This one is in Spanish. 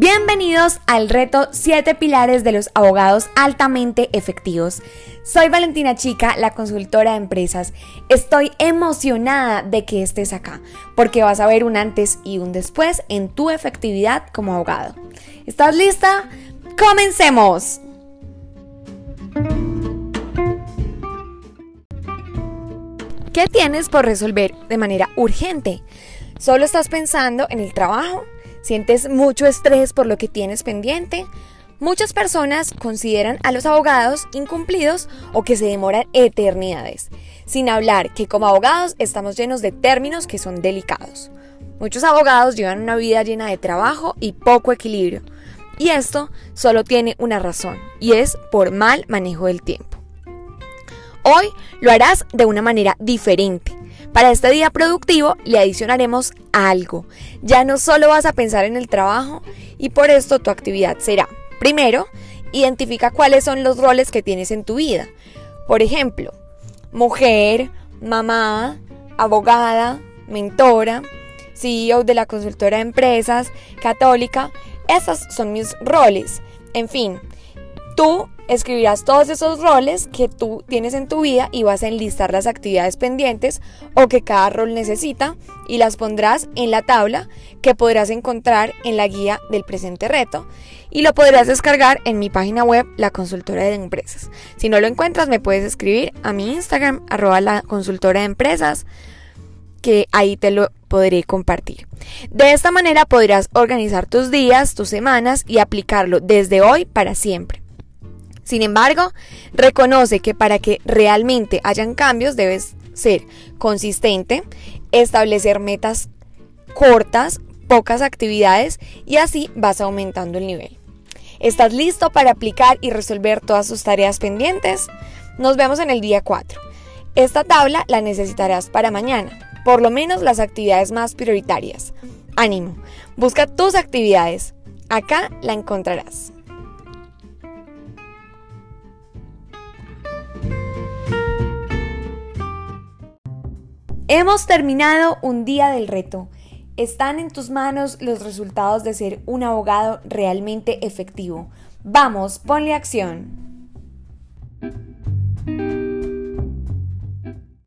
Bienvenidos al reto 7 pilares de los abogados altamente efectivos. Soy Valentina Chica, la consultora de empresas. Estoy emocionada de que estés acá, porque vas a ver un antes y un después en tu efectividad como abogado. ¿Estás lista? ¡Comencemos! ¿Qué tienes por resolver de manera urgente? ¿Solo estás pensando en el trabajo? ¿Sientes mucho estrés por lo que tienes pendiente? Muchas personas consideran a los abogados incumplidos o que se demoran eternidades, sin hablar que como abogados estamos llenos de términos que son delicados. Muchos abogados llevan una vida llena de trabajo y poco equilibrio, y esto solo tiene una razón, y es por mal manejo del tiempo. Hoy lo harás de una manera diferente, para este día productivo le adicionaremos algo. Ya no solo vas a pensar en el trabajo y por esto tu actividad será, primero, identifica cuáles son los roles que tienes en tu vida. Por ejemplo, mujer, mamá, abogada, mentora, CEO de la consultora de empresas, católica. Esos son mis roles. En fin, tú escribirás todos esos roles que tú tienes en tu vida y vas a enlistar las actividades pendientes o que cada rol necesita y las pondrás en la tabla que podrás encontrar en la guía del presente reto y lo podrás descargar en mi página web La Consultora de Empresas. Si no lo encuentras me puedes escribir a mi Instagram arroba la consultora de empresas que ahí te lo podré compartir. De esta manera podrás organizar tus días, tus semanas y aplicarlo desde hoy para siempre. Sin embargo, reconoce que para que realmente hayan cambios debes ser consistente, establecer metas cortas, pocas actividades y así vas aumentando el nivel. ¿Estás listo para aplicar y resolver todas tus tareas pendientes? Nos vemos en el día 4. Esta tabla la necesitarás para mañana, por lo menos las actividades más prioritarias. Ánimo, busca tus actividades. Acá la encontrarás. Hemos terminado un día del reto. Están en tus manos los resultados de ser un abogado realmente efectivo. Vamos, ponle acción.